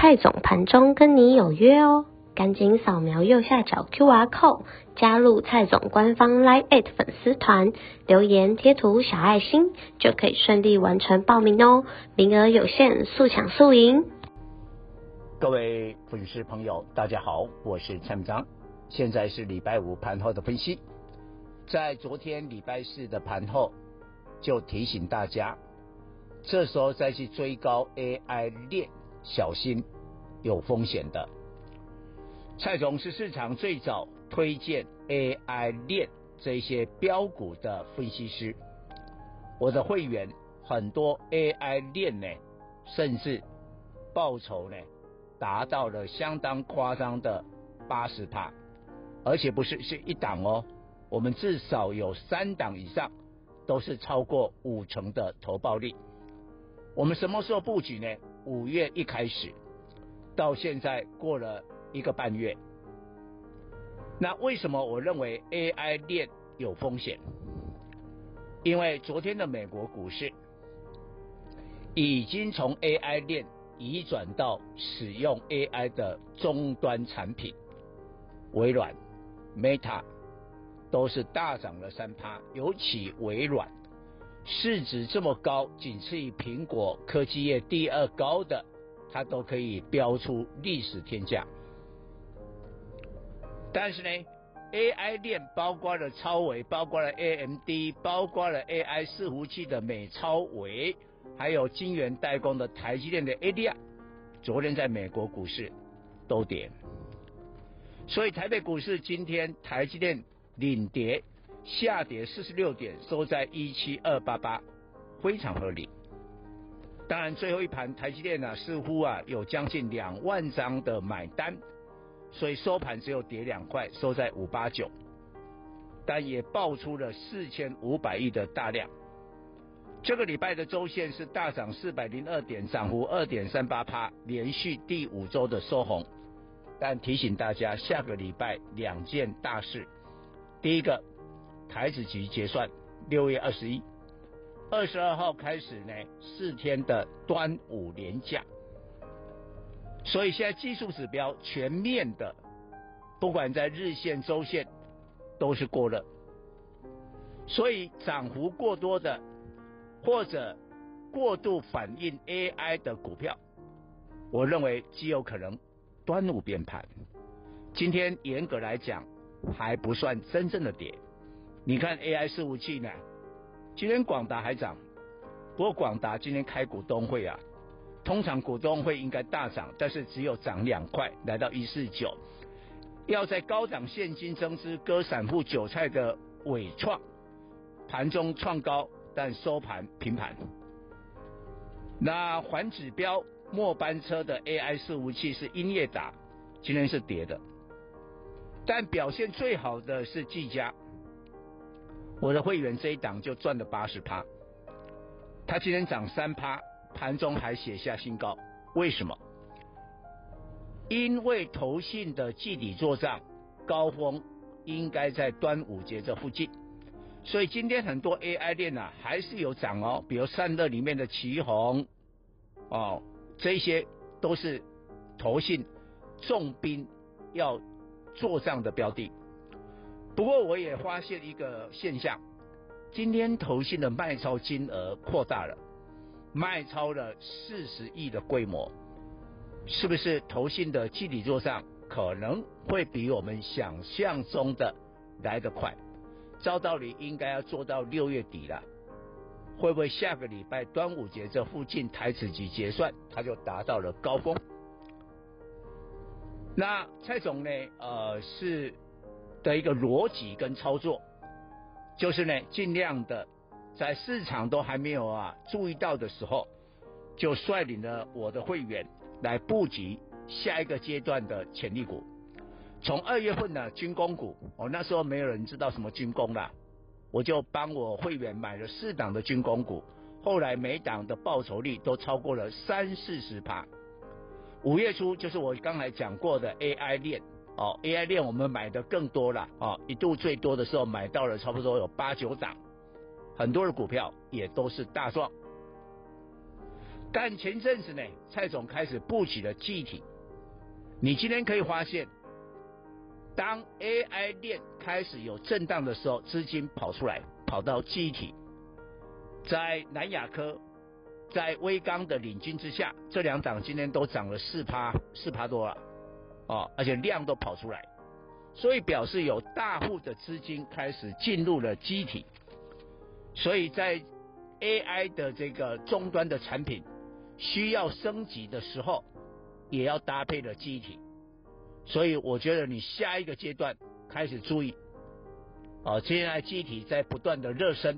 蔡总盘中跟你有约哦，赶紧扫描右下角 QR code 加入蔡总官方 Line@ 粉丝团，留言贴图小爱心就可以顺利完成报名哦，名额有限，速抢速赢。各位粉丝朋友，大家好，我是蔡明章，现在是礼拜五盘后的分析。在昨天礼拜四的盘后，就提醒大家，这时候再去追高 AI 链。小心，有风险的。蔡总是市场最早推荐 AI 链这些标股的分析师，我的会员很多 AI 链呢，甚至报酬呢达到了相当夸张的八十趴，而且不是是一档哦，我们至少有三档以上都是超过五成的投报率。我们什么时候布局呢？五月一开始，到现在过了一个半月，那为什么我认为 AI 链有风险？因为昨天的美国股市已经从 AI 链移转到使用 AI 的终端产品，微软、Meta 都是大涨了三趴，尤其微软。市值这么高，仅次于苹果科技业第二高的，它都可以标出历史天价。但是呢，AI 链包括了超微，包括了 AMD，包括了 AI 伺服器的美超微，还有晶圆代工的台积电的 ADR，昨天在美国股市都跌。所以台北股市今天台积电领跌。下跌四十六点，收在一七二八八，非常合理。当然，最后一盘台积电呢、啊，似乎啊有将近两万张的买单，所以收盘只有跌两块，收在五八九，但也爆出了四千五百亿的大量。这个礼拜的周线是大涨四百零二点，涨幅二点三八趴，连续第五周的收红。但提醒大家，下个礼拜两件大事，第一个。台子局结算，六月二十一、二十二号开始呢，四天的端午连假，所以现在技术指标全面的，不管在日线、周线都是过热，所以涨幅过多的或者过度反映 AI 的股票，我认为极有可能端午变盘。今天严格来讲还不算真正的跌。你看 AI 伺服器呢，今天广达还涨，不过广达今天开股东会啊，通常股东会应该大涨，但是只有涨两块，来到一四九，要在高档现金增资割散户韭菜的纬创，盘中创高，但收盘平盘。那环指标末班车的 AI 伺服器是英业达，今天是跌的，但表现最好的是技嘉。我的会员这一档就赚了八十趴，他今天涨三趴，盘中还写下新高，为什么？因为投信的季底作账高峰应该在端午节这附近，所以今天很多 AI 链啊还是有涨哦，比如散热里面的奇鋐哦，这些都是投信重兵要作账的标的。不过我也发现一个现象，今天投信的卖超金额扩大了，卖超了四十亿的规模，是不是投信的基底作帐可能会比我们想象中的来得快？照道理应该要做到六月底了，会不会下个礼拜端午节这附近台指期结算，它就达到了高峰？那蔡总呢？呃，是。的一个逻辑跟操作，就是呢，尽量的在市场都还没有啊注意到的时候，就率领了我的会员来布局下一个阶段的潜力股。从二月份呢，军工股，哦，那时候没有人知道什么军工啦，我就帮我会员买了四档的军工股，后来每档的报酬率都超过了三四十趴。五月初就是我刚才讲过的 AI 链，哦，AI 链我们买的更多了，哦，一度最多的时候买到了差不多有八九档，很多的股票也都是大赚。但前阵子呢，蔡总开始布局了记忆体，你今天可以发现。当 AI 链开始有震荡的时候，资金跑出来，跑到记忆体，在南亚科、在威刚的领军之下，这两档今天都涨了四趴，四趴多了，哦，而且量都跑出来，所以表示有大户的资金开始进入了机体，所以在 AI 的这个终端的产品需要升级的时候，也要搭配了机体。所以我觉得你下一个阶段开始注意，啊，接下来机体在不断的热身，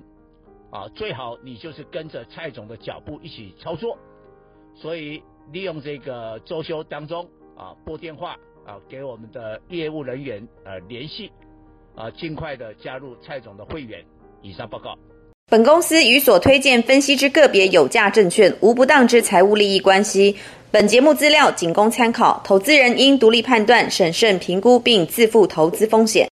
啊，最好你就是跟着蔡总的脚步一起操作。所以利用这个周休当中啊，拨电话啊给我们的业务人员呃联系，啊，尽快的加入蔡总的会员。以上报告。本公司与所推荐分析之个别有价证券无不当之财务利益关系。本节目资料仅供参考，投资人应独立判断、审慎评估并自负投资风险。